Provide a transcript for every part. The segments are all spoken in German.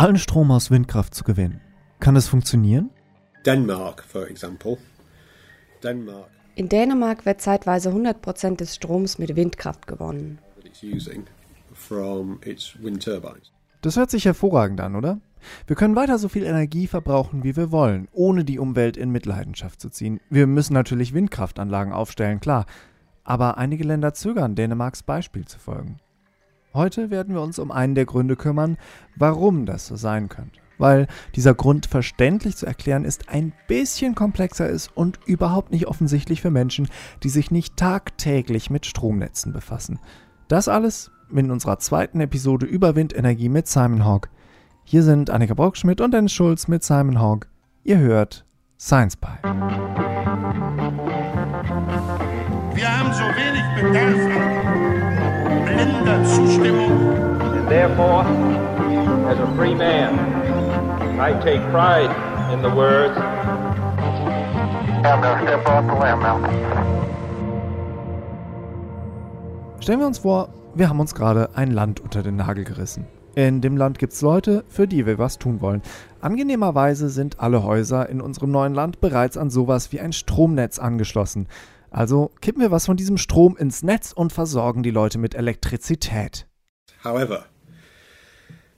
allen Strom aus Windkraft zu gewinnen. Kann es funktionieren? Denmark, for example. Denmark. In Dänemark wird zeitweise 100% des Stroms mit Windkraft gewonnen. Das hört sich hervorragend an, oder? Wir können weiter so viel Energie verbrauchen, wie wir wollen, ohne die Umwelt in Mitleidenschaft zu ziehen. Wir müssen natürlich Windkraftanlagen aufstellen, klar. Aber einige Länder zögern, Dänemarks Beispiel zu folgen. Heute werden wir uns um einen der Gründe kümmern, warum das so sein könnte. Weil dieser Grund verständlich zu erklären ist, ein bisschen komplexer ist und überhaupt nicht offensichtlich für Menschen, die sich nicht tagtäglich mit Stromnetzen befassen. Das alles in unserer zweiten Episode über Windenergie mit Simon Hawk. Hier sind Annika Brockschmidt und Dennis Schulz mit Simon Hawk. Ihr hört Science Pie. Wir haben so wenig Bedarf an blinder Zustimmung. And therefore, as a free man, I take pride in the words. I'm gonna step off the limb now. Stellen wir uns vor, wir haben uns gerade ein Land unter den Nagel gerissen. In dem Land gibt es Leute, für die wir was tun wollen. Angenehmerweise sind alle Häuser in unserem neuen Land bereits an sowas wie ein Stromnetz angeschlossen. Also kippen wir was von diesem Strom ins Netz und versorgen die Leute mit Elektrizität. However,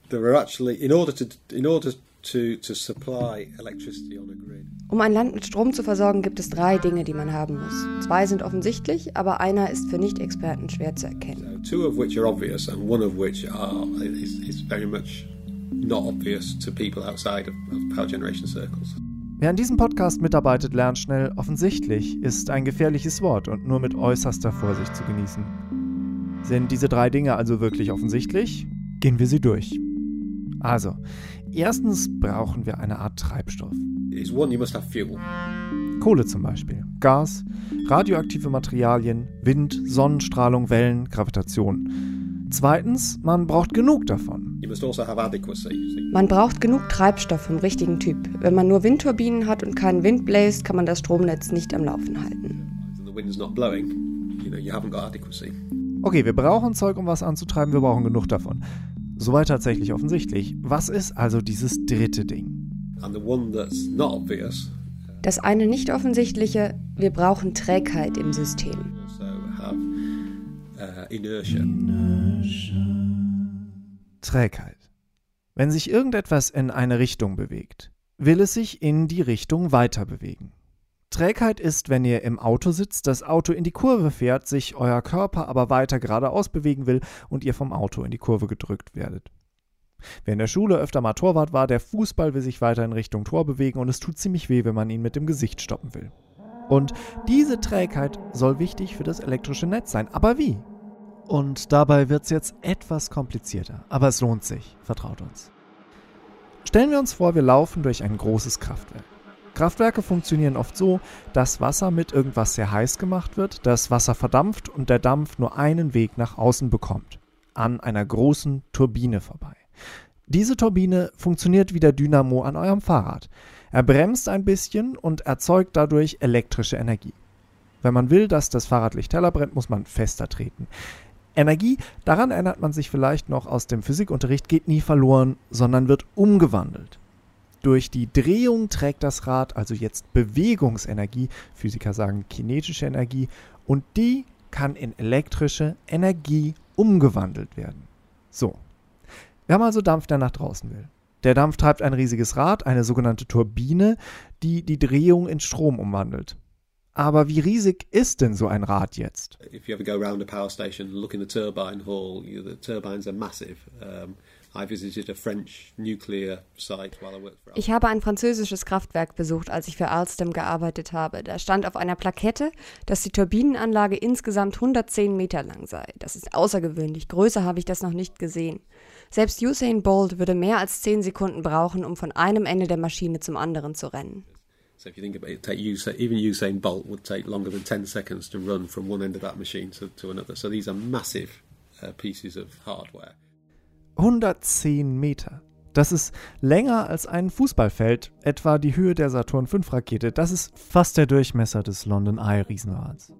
there are actually, in order to, in order to, to supply electricity on a grid. Um ein Land mit Strom zu versorgen, gibt es drei Dinge, die man haben muss. Zwei sind offensichtlich, aber einer ist für Nicht-Experten schwer zu erkennen. So two of which are obvious, and one of which are is, is very much not obvious to people outside of, of power generation circles. Wer an diesem Podcast mitarbeitet, lernt schnell, offensichtlich ist ein gefährliches Wort und nur mit äußerster Vorsicht zu genießen. Sind diese drei Dinge also wirklich offensichtlich? Gehen wir sie durch. Also, erstens brauchen wir eine Art Treibstoff. Kohle zum Beispiel, Gas, radioaktive Materialien, Wind, Sonnenstrahlung, Wellen, Gravitation. Zweitens, man braucht genug davon. Also. Man braucht genug Treibstoff vom richtigen Typ. Wenn man nur Windturbinen hat und keinen Wind bläst, kann man das Stromnetz nicht am Laufen halten. Adequacy. Okay, wir brauchen Zeug, um was anzutreiben, wir brauchen genug davon. Soweit tatsächlich offensichtlich. Was ist also dieses dritte Ding? Das eine nicht offensichtliche, wir brauchen Trägheit im System. also uh, inertia. Trägheit. Wenn sich irgendetwas in eine Richtung bewegt, will es sich in die Richtung weiter bewegen. Trägheit ist, wenn ihr im Auto sitzt, das Auto in die Kurve fährt, sich euer Körper aber weiter geradeaus bewegen will und ihr vom Auto in die Kurve gedrückt werdet. Wer in der Schule öfter mal Torwart war, der Fußball will sich weiter in Richtung Tor bewegen und es tut ziemlich weh, wenn man ihn mit dem Gesicht stoppen will. Und diese Trägheit soll wichtig für das elektrische Netz sein. Aber wie? Und dabei wird es jetzt etwas komplizierter. Aber es lohnt sich, vertraut uns. Stellen wir uns vor, wir laufen durch ein großes Kraftwerk. Kraftwerke funktionieren oft so, dass Wasser mit irgendwas sehr heiß gemacht wird, das Wasser verdampft und der Dampf nur einen Weg nach außen bekommt. An einer großen Turbine vorbei. Diese Turbine funktioniert wie der Dynamo an eurem Fahrrad. Er bremst ein bisschen und erzeugt dadurch elektrische Energie. Wenn man will, dass das Fahrradlicht heller brennt, muss man fester treten. Energie, daran erinnert man sich vielleicht noch aus dem Physikunterricht, geht nie verloren, sondern wird umgewandelt. Durch die Drehung trägt das Rad also jetzt Bewegungsenergie, Physiker sagen kinetische Energie, und die kann in elektrische Energie umgewandelt werden. So. Wir haben also Dampf, der nach draußen will. Der Dampf treibt ein riesiges Rad, eine sogenannte Turbine, die die Drehung in Strom umwandelt. Aber wie riesig ist denn so ein Rad jetzt? If you ever go around a power station and look in the turbine hall, you, the turbines are massive. Um, I visited a French nuclear site while I worked for Ich habe ein französisches Kraftwerk besucht, als ich für Alstom gearbeitet habe. Da stand auf einer Plakette, dass die Turbinenanlage insgesamt 110 Meter lang sei. Das ist außergewöhnlich. Größer habe ich das noch nicht gesehen. Selbst Usain Bolt würde mehr als 10 Sekunden brauchen, um von einem Ende der Maschine zum anderen zu rennen. So if you think about it, take Usain, even Usain Bolt would take longer than 10 seconds to run from one end of that machine to, to another. So these are massive uh, pieces of hardware. 110 Meter. Das ist länger als ein Fußballfeld, etwa die Höhe der Saturn V-Rakete. Das ist fast der Durchmesser des London Eye Riesenrads.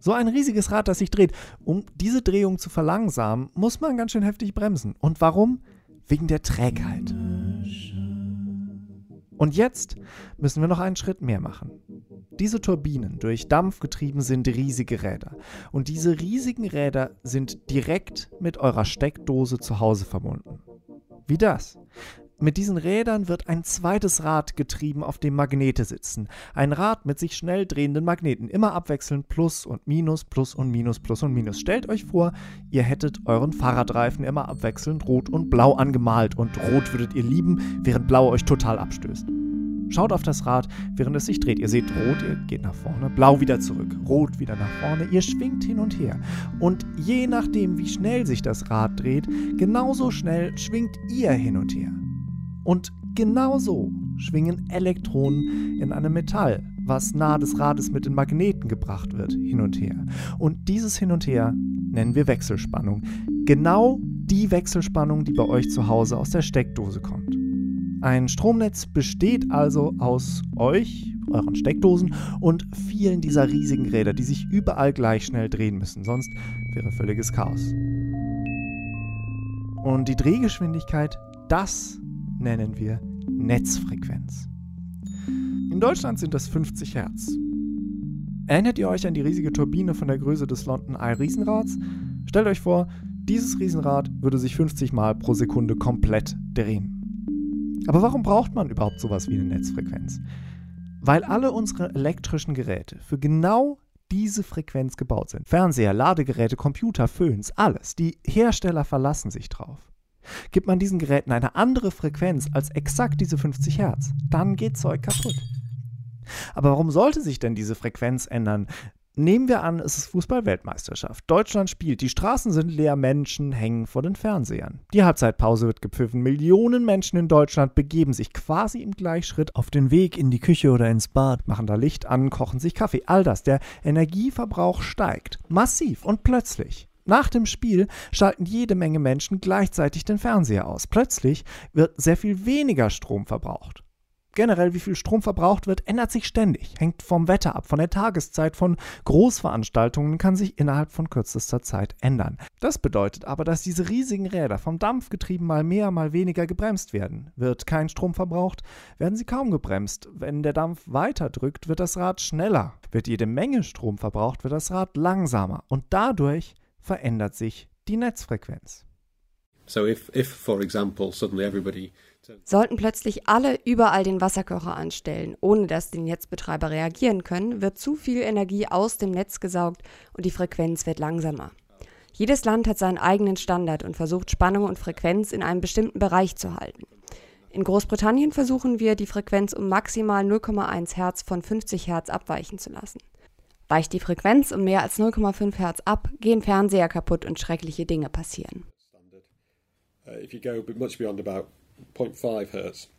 So ein riesiges Rad, das sich dreht. Um diese Drehung zu verlangsamen, muss man ganz schön heftig bremsen. Und warum? wegen der Trägheit. Und jetzt müssen wir noch einen Schritt mehr machen. Diese Turbinen, durch Dampf getrieben, sind riesige Räder. Und diese riesigen Räder sind direkt mit eurer Steckdose zu Hause verbunden. Wie das? Mit diesen Rädern wird ein zweites Rad getrieben, auf dem Magnete sitzen. Ein Rad mit sich schnell drehenden Magneten, immer abwechselnd Plus und Minus, Plus und Minus, Plus und Minus. Stellt euch vor, ihr hättet euren Fahrradreifen immer abwechselnd rot und blau angemalt und rot würdet ihr lieben, während blau euch total abstößt. Schaut auf das Rad, während es sich dreht. Ihr seht rot, ihr geht nach vorne, blau wieder zurück, rot wieder nach vorne. Ihr schwingt hin und her. Und je nachdem, wie schnell sich das Rad dreht, genauso schnell schwingt ihr hin und her. Und genauso schwingen Elektronen in einem Metall, was nahe des Rades mit den Magneten gebracht wird, hin und her. Und dieses Hin und Her nennen wir Wechselspannung. Genau die Wechselspannung, die bei euch zu Hause aus der Steckdose kommt. Ein Stromnetz besteht also aus euch, euren Steckdosen und vielen dieser riesigen Räder, die sich überall gleich schnell drehen müssen, sonst wäre völliges Chaos. Und die Drehgeschwindigkeit, das nennen wir Netzfrequenz. In Deutschland sind das 50 Hertz. Erinnert ihr euch an die riesige Turbine von der Größe des London Eye Riesenrads? Stellt euch vor, dieses Riesenrad würde sich 50 Mal pro Sekunde komplett drehen. Aber warum braucht man überhaupt sowas wie eine Netzfrequenz? Weil alle unsere elektrischen Geräte für genau diese Frequenz gebaut sind. Fernseher, Ladegeräte, Computer, Föhns, alles. Die Hersteller verlassen sich drauf. Gibt man diesen Geräten eine andere Frequenz als exakt diese 50 Hertz, dann geht Zeug kaputt. Aber warum sollte sich denn diese Frequenz ändern? Nehmen wir an, es ist Fußball-Weltmeisterschaft. Deutschland spielt, die Straßen sind leer, Menschen hängen vor den Fernsehern. Die Halbzeitpause wird gepfiffen. Millionen Menschen in Deutschland begeben sich quasi im Gleichschritt auf den Weg in die Küche oder ins Bad, machen da Licht an, kochen sich Kaffee. All das. Der Energieverbrauch steigt. Massiv und plötzlich. Nach dem Spiel schalten jede Menge Menschen gleichzeitig den Fernseher aus. Plötzlich wird sehr viel weniger Strom verbraucht. Generell, wie viel Strom verbraucht wird, ändert sich ständig, hängt vom Wetter ab, von der Tageszeit, von Großveranstaltungen, kann sich innerhalb von kürzester Zeit ändern. Das bedeutet aber, dass diese riesigen Räder vom Dampfgetrieben mal mehr, mal weniger gebremst werden. Wird kein Strom verbraucht, werden sie kaum gebremst. Wenn der Dampf weiter drückt, wird das Rad schneller. Wird jede Menge Strom verbraucht, wird das Rad langsamer. Und dadurch verändert sich die Netzfrequenz. So if, if for example, suddenly everybody Sollten plötzlich alle überall den Wasserkocher anstellen, ohne dass die Netzbetreiber reagieren können, wird zu viel Energie aus dem Netz gesaugt und die Frequenz wird langsamer. Jedes Land hat seinen eigenen Standard und versucht Spannung und Frequenz in einem bestimmten Bereich zu halten. In Großbritannien versuchen wir, die Frequenz um maximal 0,1 Hertz von 50 Hertz abweichen zu lassen. Weicht die Frequenz um mehr als 0,5 Hertz ab, gehen Fernseher kaputt und schreckliche Dinge passieren. Uh, if you go much beyond about 0.5 hertz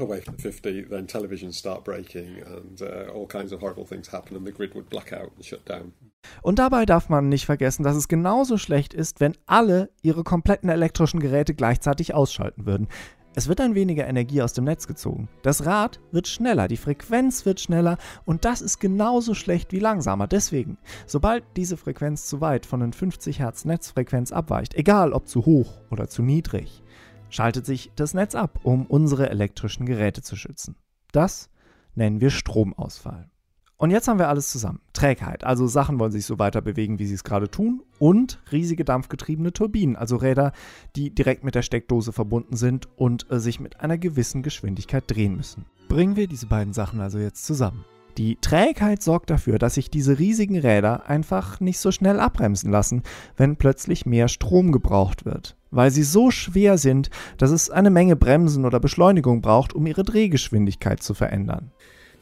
away from 50, then televisions start breaking and uh, all kinds of horrible things happen and the grid would black out and shut down. Und dabei darf man nicht vergessen, dass es genauso schlecht ist, wenn alle ihre kompletten elektrischen Geräte gleichzeitig ausschalten würden. Es wird dann weniger Energie aus dem Netz gezogen. Das Rad wird schneller, die Frequenz wird schneller und das ist genauso schlecht wie langsamer. Deswegen, sobald diese Frequenz zu weit von den 50 Hertz Netzfrequenz abweicht, egal ob zu hoch oder zu niedrig, schaltet sich das Netz ab, um unsere elektrischen Geräte zu schützen. Das nennen wir Stromausfall. Und jetzt haben wir alles zusammen. Trägheit, also Sachen wollen sich so weiter bewegen, wie sie es gerade tun. Und riesige dampfgetriebene Turbinen, also Räder, die direkt mit der Steckdose verbunden sind und äh, sich mit einer gewissen Geschwindigkeit drehen müssen. Bringen wir diese beiden Sachen also jetzt zusammen. Die Trägheit sorgt dafür, dass sich diese riesigen Räder einfach nicht so schnell abbremsen lassen, wenn plötzlich mehr Strom gebraucht wird, weil sie so schwer sind, dass es eine Menge Bremsen oder Beschleunigung braucht, um ihre Drehgeschwindigkeit zu verändern.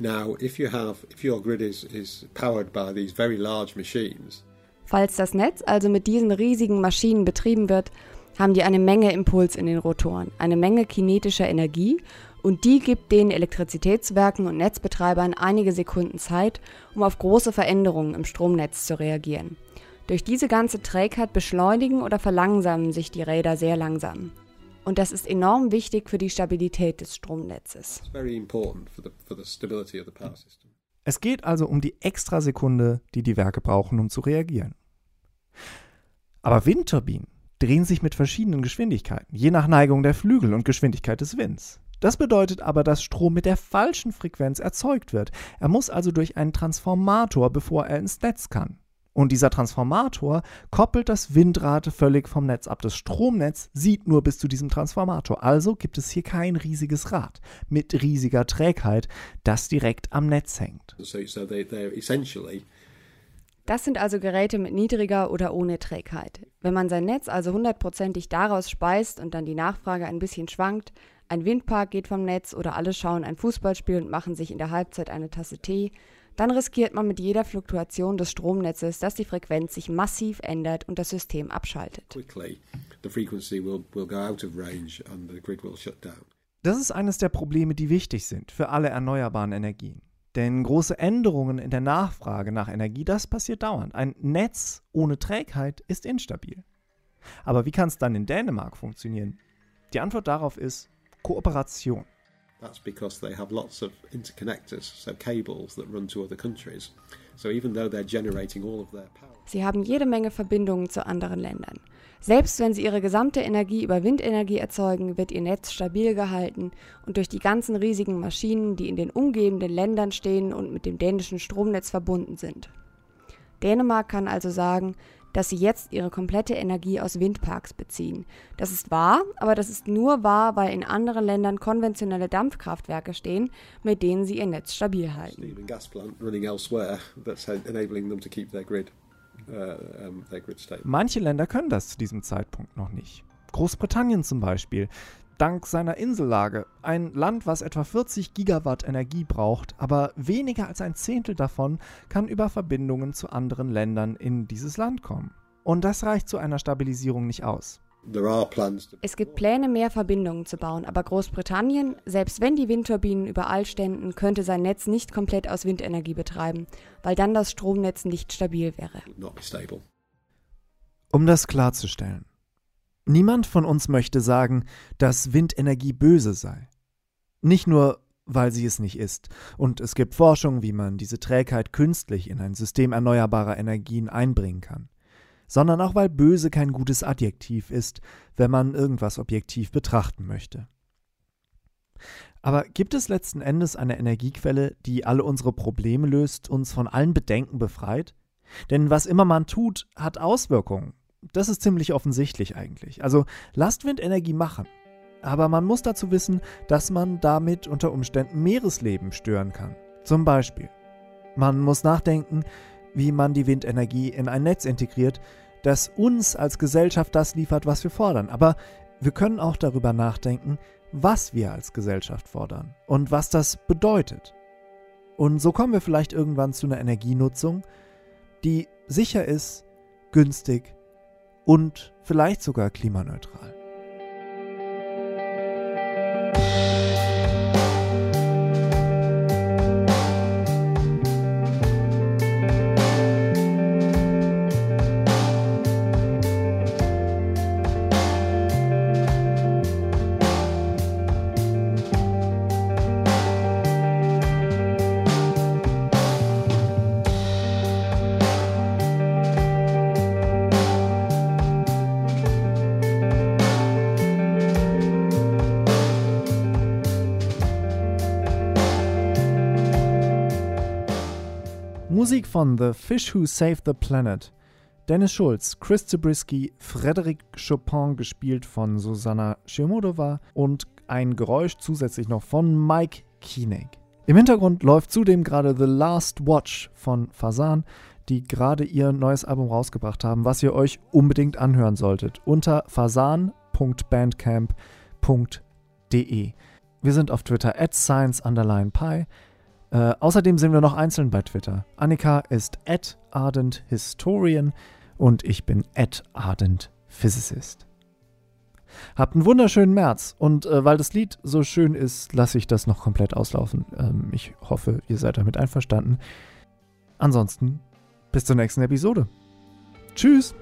Now, if you have, if your grid is, is powered by these very large machines, Falls das Netz also mit diesen riesigen Maschinen betrieben wird, haben die eine Menge Impuls in den Rotoren, eine Menge kinetischer Energie und die gibt den Elektrizitätswerken und Netzbetreibern einige Sekunden Zeit, um auf große Veränderungen im Stromnetz zu reagieren. Durch diese ganze Trägheit beschleunigen oder verlangsamen sich die Räder sehr langsam. Und das ist enorm wichtig für die Stabilität des Stromnetzes. Es geht also um die Extrasekunde, die die Werke brauchen, um zu reagieren. Aber Windturbinen, drehen sich mit verschiedenen Geschwindigkeiten, je nach Neigung der Flügel und Geschwindigkeit des Winds. Das bedeutet aber, dass Strom mit der falschen Frequenz erzeugt wird. Er muss also durch einen Transformator, bevor er ins Netz kann. Und dieser Transformator koppelt das Windrad völlig vom Netz ab. Das Stromnetz sieht nur bis zu diesem Transformator. Also gibt es hier kein riesiges Rad mit riesiger Trägheit, das direkt am Netz hängt. Das sind also Geräte mit niedriger oder ohne Trägheit. Wenn man sein Netz also hundertprozentig daraus speist und dann die Nachfrage ein bisschen schwankt, ein Windpark geht vom Netz oder alle schauen ein Fußballspiel und machen sich in der Halbzeit eine Tasse Tee, dann riskiert man mit jeder Fluktuation des Stromnetzes, dass die Frequenz sich massiv ändert und das System abschaltet. Das ist eines der Probleme, die wichtig sind für alle erneuerbaren Energien. Denn große Änderungen in der Nachfrage nach Energie, das passiert dauernd. Ein Netz ohne Trägheit ist instabil. Aber wie kann es dann in Dänemark funktionieren? Die Antwort darauf ist Kooperation. That's because they have lots of interconnectors, so cables that run to other countries. So even though they're generating all of their power. Sie haben jede Menge Verbindungen zu anderen Ländern. Selbst wenn sie ihre gesamte Energie über Windenergie erzeugen, wird ihr Netz stabil gehalten und durch die ganzen riesigen Maschinen, die in den umgebenden Ländern stehen und mit dem dänischen Stromnetz verbunden sind. Dänemark kann also sagen, dass sie jetzt ihre komplette Energie aus Windparks beziehen. Das ist wahr, aber das ist nur wahr, weil in anderen Ländern konventionelle Dampfkraftwerke stehen, mit denen sie ihr Netz stabil halten. Uh, Manche Länder können das zu diesem Zeitpunkt noch nicht. Großbritannien zum Beispiel. Dank seiner Insellage. Ein Land, was etwa 40 Gigawatt Energie braucht, aber weniger als ein Zehntel davon kann über Verbindungen zu anderen Ländern in dieses Land kommen. Und das reicht zu einer Stabilisierung nicht aus. Es gibt Pläne, mehr Verbindungen zu bauen, aber Großbritannien, selbst wenn die Windturbinen überall ständen, könnte sein Netz nicht komplett aus Windenergie betreiben, weil dann das Stromnetz nicht stabil wäre. Um das klarzustellen. Niemand von uns möchte sagen, dass Windenergie böse sei. Nicht nur, weil sie es nicht ist. Und es gibt Forschung, wie man diese Trägheit künstlich in ein System erneuerbarer Energien einbringen kann. Sondern auch, weil böse kein gutes Adjektiv ist, wenn man irgendwas objektiv betrachten möchte. Aber gibt es letzten Endes eine Energiequelle, die alle unsere Probleme löst, uns von allen Bedenken befreit? Denn was immer man tut, hat Auswirkungen das ist ziemlich offensichtlich eigentlich. Also lasst Windenergie machen. Aber man muss dazu wissen, dass man damit unter Umständen Meeresleben stören kann. Zum Beispiel. Man muss nachdenken, wie man die Windenergie in ein Netz integriert, das uns als Gesellschaft das liefert, was wir fordern. Aber wir können auch darüber nachdenken, was wir als Gesellschaft fordern und was das bedeutet. Und so kommen wir vielleicht irgendwann zu einer Energienutzung, die sicher ist, günstig und vielleicht sogar klimaneutral. Musik von The Fish Who Saved the Planet. Dennis Schulz, Chris Zabriskie, Frédéric Chopin gespielt von Susanna Shimodova und ein Geräusch zusätzlich noch von Mike Koenig. Im Hintergrund läuft zudem gerade The Last Watch von Fasan, die gerade ihr neues Album rausgebracht haben, was ihr euch unbedingt anhören solltet unter fasan.bandcamp.de. Wir sind auf Twitter at science_pi äh, außerdem sind wir noch einzeln bei Twitter. Annika ist at ardenthistorian und ich bin at ardentphysicist. Habt einen wunderschönen März und äh, weil das Lied so schön ist, lasse ich das noch komplett auslaufen. Ähm, ich hoffe, ihr seid damit einverstanden. Ansonsten bis zur nächsten Episode. Tschüss!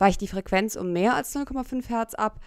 Weicht die Frequenz um mehr als 0,5 Hertz ab,